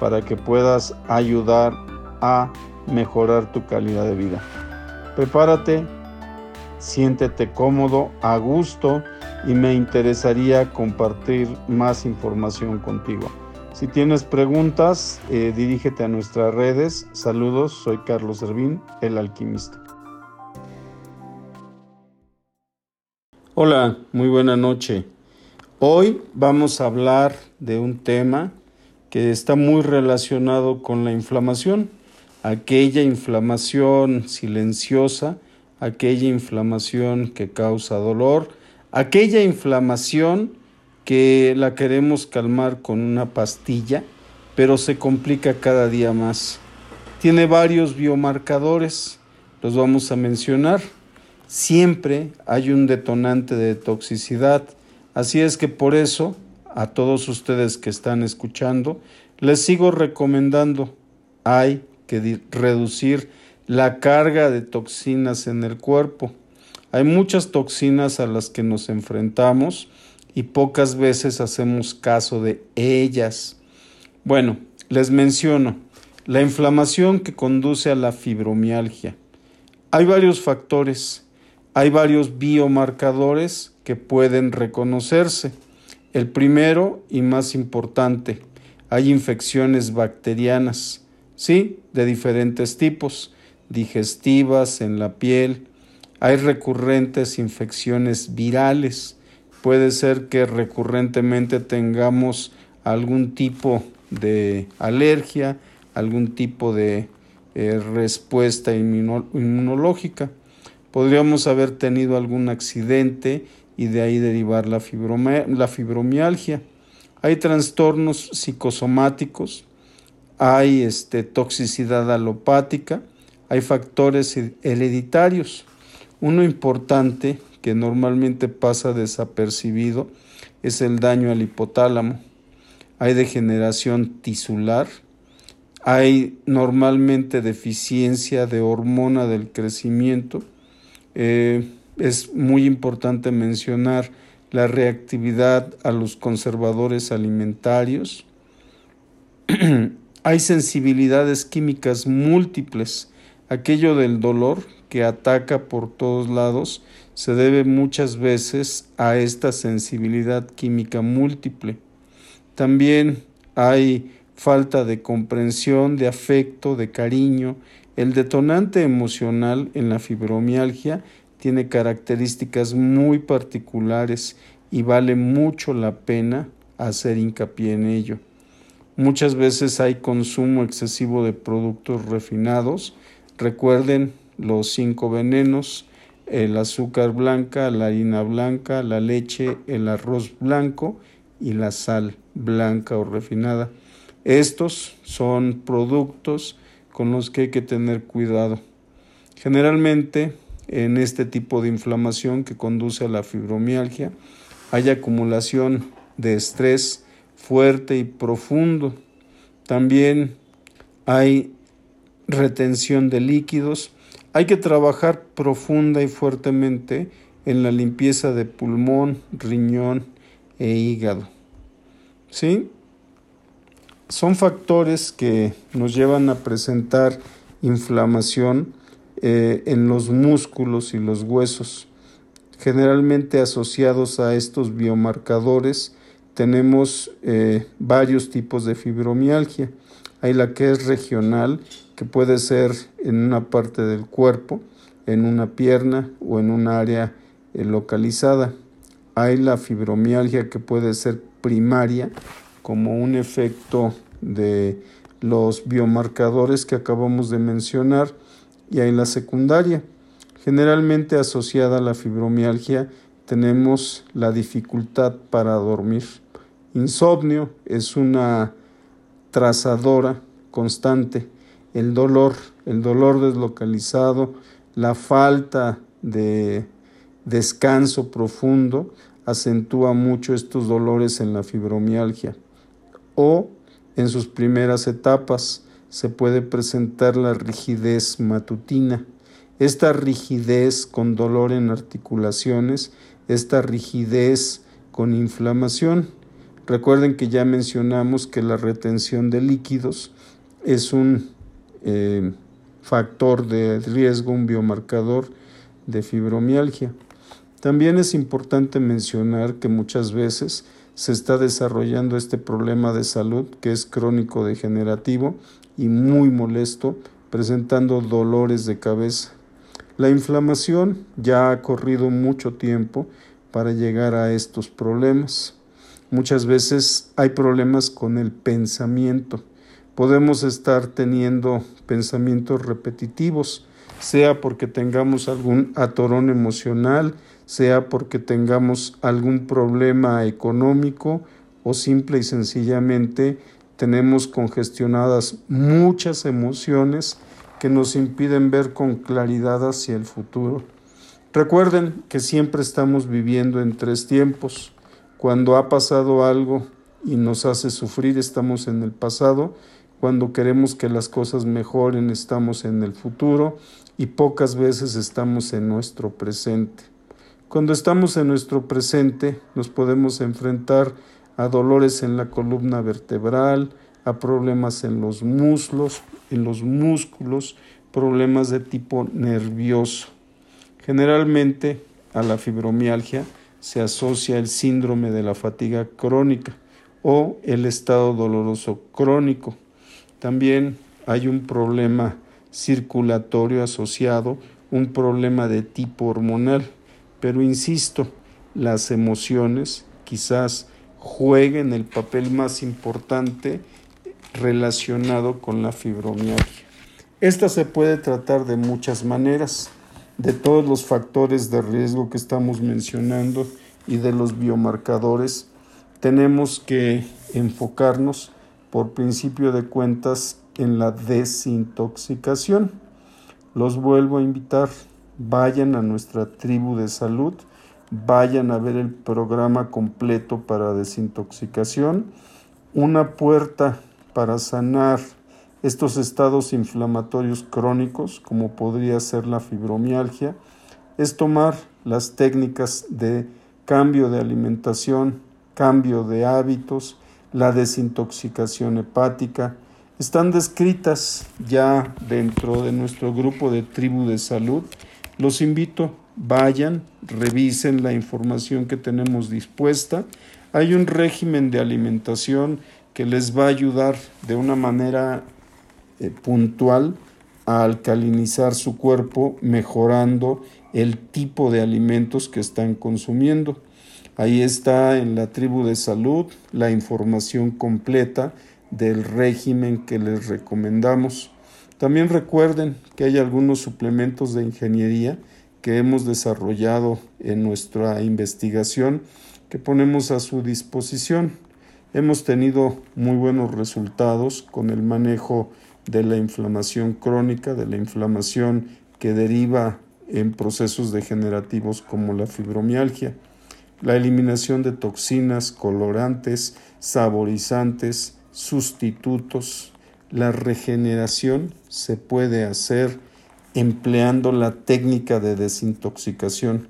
para que puedas ayudar a mejorar tu calidad de vida. Prepárate, siéntete cómodo, a gusto y me interesaría compartir más información contigo. Si tienes preguntas, eh, dirígete a nuestras redes. Saludos, soy Carlos Servín, el alquimista. Hola, muy buena noche. Hoy vamos a hablar de un tema que está muy relacionado con la inflamación aquella inflamación silenciosa, aquella inflamación que causa dolor, aquella inflamación que la queremos calmar con una pastilla, pero se complica cada día más. Tiene varios biomarcadores, los vamos a mencionar. Siempre hay un detonante de toxicidad, así es que por eso a todos ustedes que están escuchando, les sigo recomendando, hay que reducir la carga de toxinas en el cuerpo. Hay muchas toxinas a las que nos enfrentamos y pocas veces hacemos caso de ellas. Bueno, les menciono la inflamación que conduce a la fibromialgia. Hay varios factores, hay varios biomarcadores que pueden reconocerse. El primero y más importante, hay infecciones bacterianas. Sí, de diferentes tipos, digestivas en la piel. Hay recurrentes infecciones virales. Puede ser que recurrentemente tengamos algún tipo de alergia, algún tipo de eh, respuesta inmunológica. Podríamos haber tenido algún accidente y de ahí derivar la, la fibromialgia. Hay trastornos psicosomáticos, hay este, toxicidad alopática, hay factores hereditarios. Uno importante que normalmente pasa desapercibido es el daño al hipotálamo. Hay degeneración tisular, hay normalmente deficiencia de hormona del crecimiento. Eh, es muy importante mencionar la reactividad a los conservadores alimentarios. Hay sensibilidades químicas múltiples. Aquello del dolor que ataca por todos lados se debe muchas veces a esta sensibilidad química múltiple. También hay falta de comprensión, de afecto, de cariño. El detonante emocional en la fibromialgia tiene características muy particulares y vale mucho la pena hacer hincapié en ello. Muchas veces hay consumo excesivo de productos refinados. Recuerden los cinco venenos, el azúcar blanca, la harina blanca, la leche, el arroz blanco y la sal blanca o refinada. Estos son productos con los que hay que tener cuidado. Generalmente en este tipo de inflamación que conduce a la fibromialgia hay acumulación de estrés, fuerte y profundo. También hay retención de líquidos. Hay que trabajar profunda y fuertemente en la limpieza de pulmón, riñón e hígado. ¿Sí? Son factores que nos llevan a presentar inflamación eh, en los músculos y los huesos. Generalmente asociados a estos biomarcadores tenemos eh, varios tipos de fibromialgia. Hay la que es regional, que puede ser en una parte del cuerpo, en una pierna o en un área eh, localizada. Hay la fibromialgia que puede ser primaria, como un efecto de los biomarcadores que acabamos de mencionar, y hay la secundaria. Generalmente asociada a la fibromialgia tenemos la dificultad para dormir. Insomnio es una trazadora constante. el dolor, el dolor deslocalizado, la falta de descanso profundo acentúa mucho estos dolores en la fibromialgia. O en sus primeras etapas se puede presentar la rigidez matutina. Esta rigidez con dolor en articulaciones, esta rigidez con inflamación. Recuerden que ya mencionamos que la retención de líquidos es un eh, factor de riesgo, un biomarcador de fibromialgia. También es importante mencionar que muchas veces se está desarrollando este problema de salud que es crónico degenerativo y muy molesto, presentando dolores de cabeza. La inflamación ya ha corrido mucho tiempo para llegar a estos problemas. Muchas veces hay problemas con el pensamiento. Podemos estar teniendo pensamientos repetitivos, sea porque tengamos algún atorón emocional, sea porque tengamos algún problema económico o simple y sencillamente tenemos congestionadas muchas emociones que nos impiden ver con claridad hacia el futuro. Recuerden que siempre estamos viviendo en tres tiempos. Cuando ha pasado algo y nos hace sufrir, estamos en el pasado. Cuando queremos que las cosas mejoren, estamos en el futuro y pocas veces estamos en nuestro presente. Cuando estamos en nuestro presente nos podemos enfrentar a dolores en la columna vertebral, a problemas en los muslos, los músculos, problemas de tipo nervioso. Generalmente a la fibromialgia se asocia el síndrome de la fatiga crónica o el estado doloroso crónico. También hay un problema circulatorio asociado, un problema de tipo hormonal. Pero insisto, las emociones quizás jueguen el papel más importante relacionado con la fibromialgia. Esta se puede tratar de muchas maneras, de todos los factores de riesgo que estamos mencionando y de los biomarcadores. Tenemos que enfocarnos por principio de cuentas en la desintoxicación. Los vuelvo a invitar vayan a nuestra tribu de salud, vayan a ver el programa completo para desintoxicación, una puerta para sanar estos estados inflamatorios crónicos, como podría ser la fibromialgia, es tomar las técnicas de cambio de alimentación, cambio de hábitos, la desintoxicación hepática, están descritas ya dentro de nuestro grupo de tribu de salud. Los invito, vayan, revisen la información que tenemos dispuesta. Hay un régimen de alimentación que les va a ayudar de una manera eh, puntual a alcalinizar su cuerpo, mejorando el tipo de alimentos que están consumiendo. Ahí está en la tribu de salud la información completa del régimen que les recomendamos. También recuerden que hay algunos suplementos de ingeniería que hemos desarrollado en nuestra investigación que ponemos a su disposición. Hemos tenido muy buenos resultados con el manejo de la inflamación crónica, de la inflamación que deriva en procesos degenerativos como la fibromialgia, la eliminación de toxinas, colorantes, saborizantes, sustitutos, la regeneración se puede hacer empleando la técnica de desintoxicación.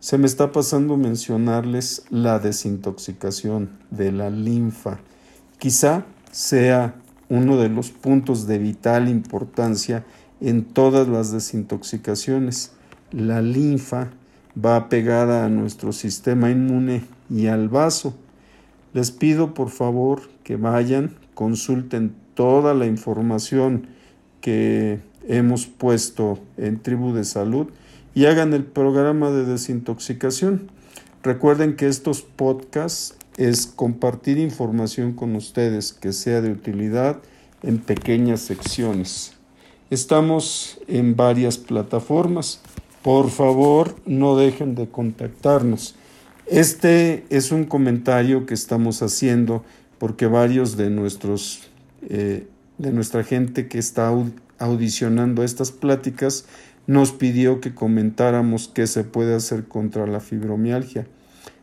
Se me está pasando mencionarles la desintoxicación de la linfa. Quizá sea uno de los puntos de vital importancia en todas las desintoxicaciones. La linfa va pegada a nuestro sistema inmune y al vaso. Les pido por favor que vayan, consulten toda la información que hemos puesto en Tribu de Salud y hagan el programa de desintoxicación. Recuerden que estos podcasts es compartir información con ustedes que sea de utilidad en pequeñas secciones. Estamos en varias plataformas. Por favor, no dejen de contactarnos. Este es un comentario que estamos haciendo porque varios de nuestros eh, de nuestra gente que está audicionando estas pláticas nos pidió que comentáramos qué se puede hacer contra la fibromialgia.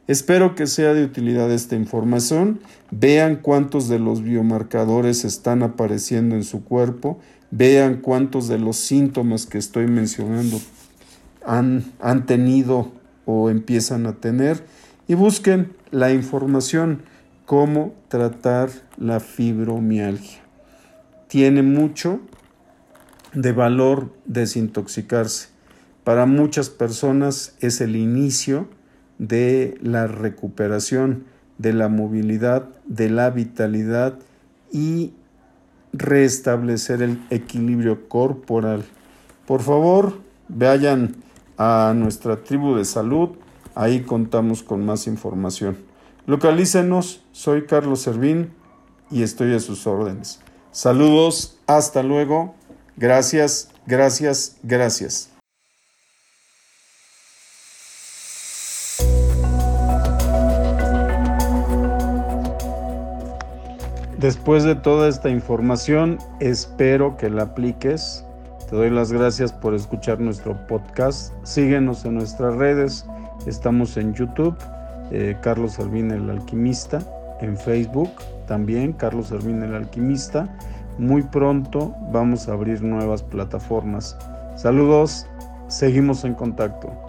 Espero que sea de utilidad esta información. Vean cuántos de los biomarcadores están apareciendo en su cuerpo. Vean cuántos de los síntomas que estoy mencionando han, han tenido o empiezan a tener. Y busquen la información cómo tratar la fibromialgia. Tiene mucho de valor desintoxicarse. Para muchas personas es el inicio de la recuperación, de la movilidad, de la vitalidad y restablecer el equilibrio corporal. Por favor, vayan a nuestra tribu de salud, ahí contamos con más información. Localícenos, soy Carlos Servín y estoy a sus órdenes. Saludos, hasta luego, gracias, gracias, gracias. Después de toda esta información, espero que la apliques. Te doy las gracias por escuchar nuestro podcast. Síguenos en nuestras redes. Estamos en YouTube, eh, Carlos Servín el Alquimista. En Facebook también, Carlos Servín el Alquimista. Muy pronto vamos a abrir nuevas plataformas. Saludos, seguimos en contacto.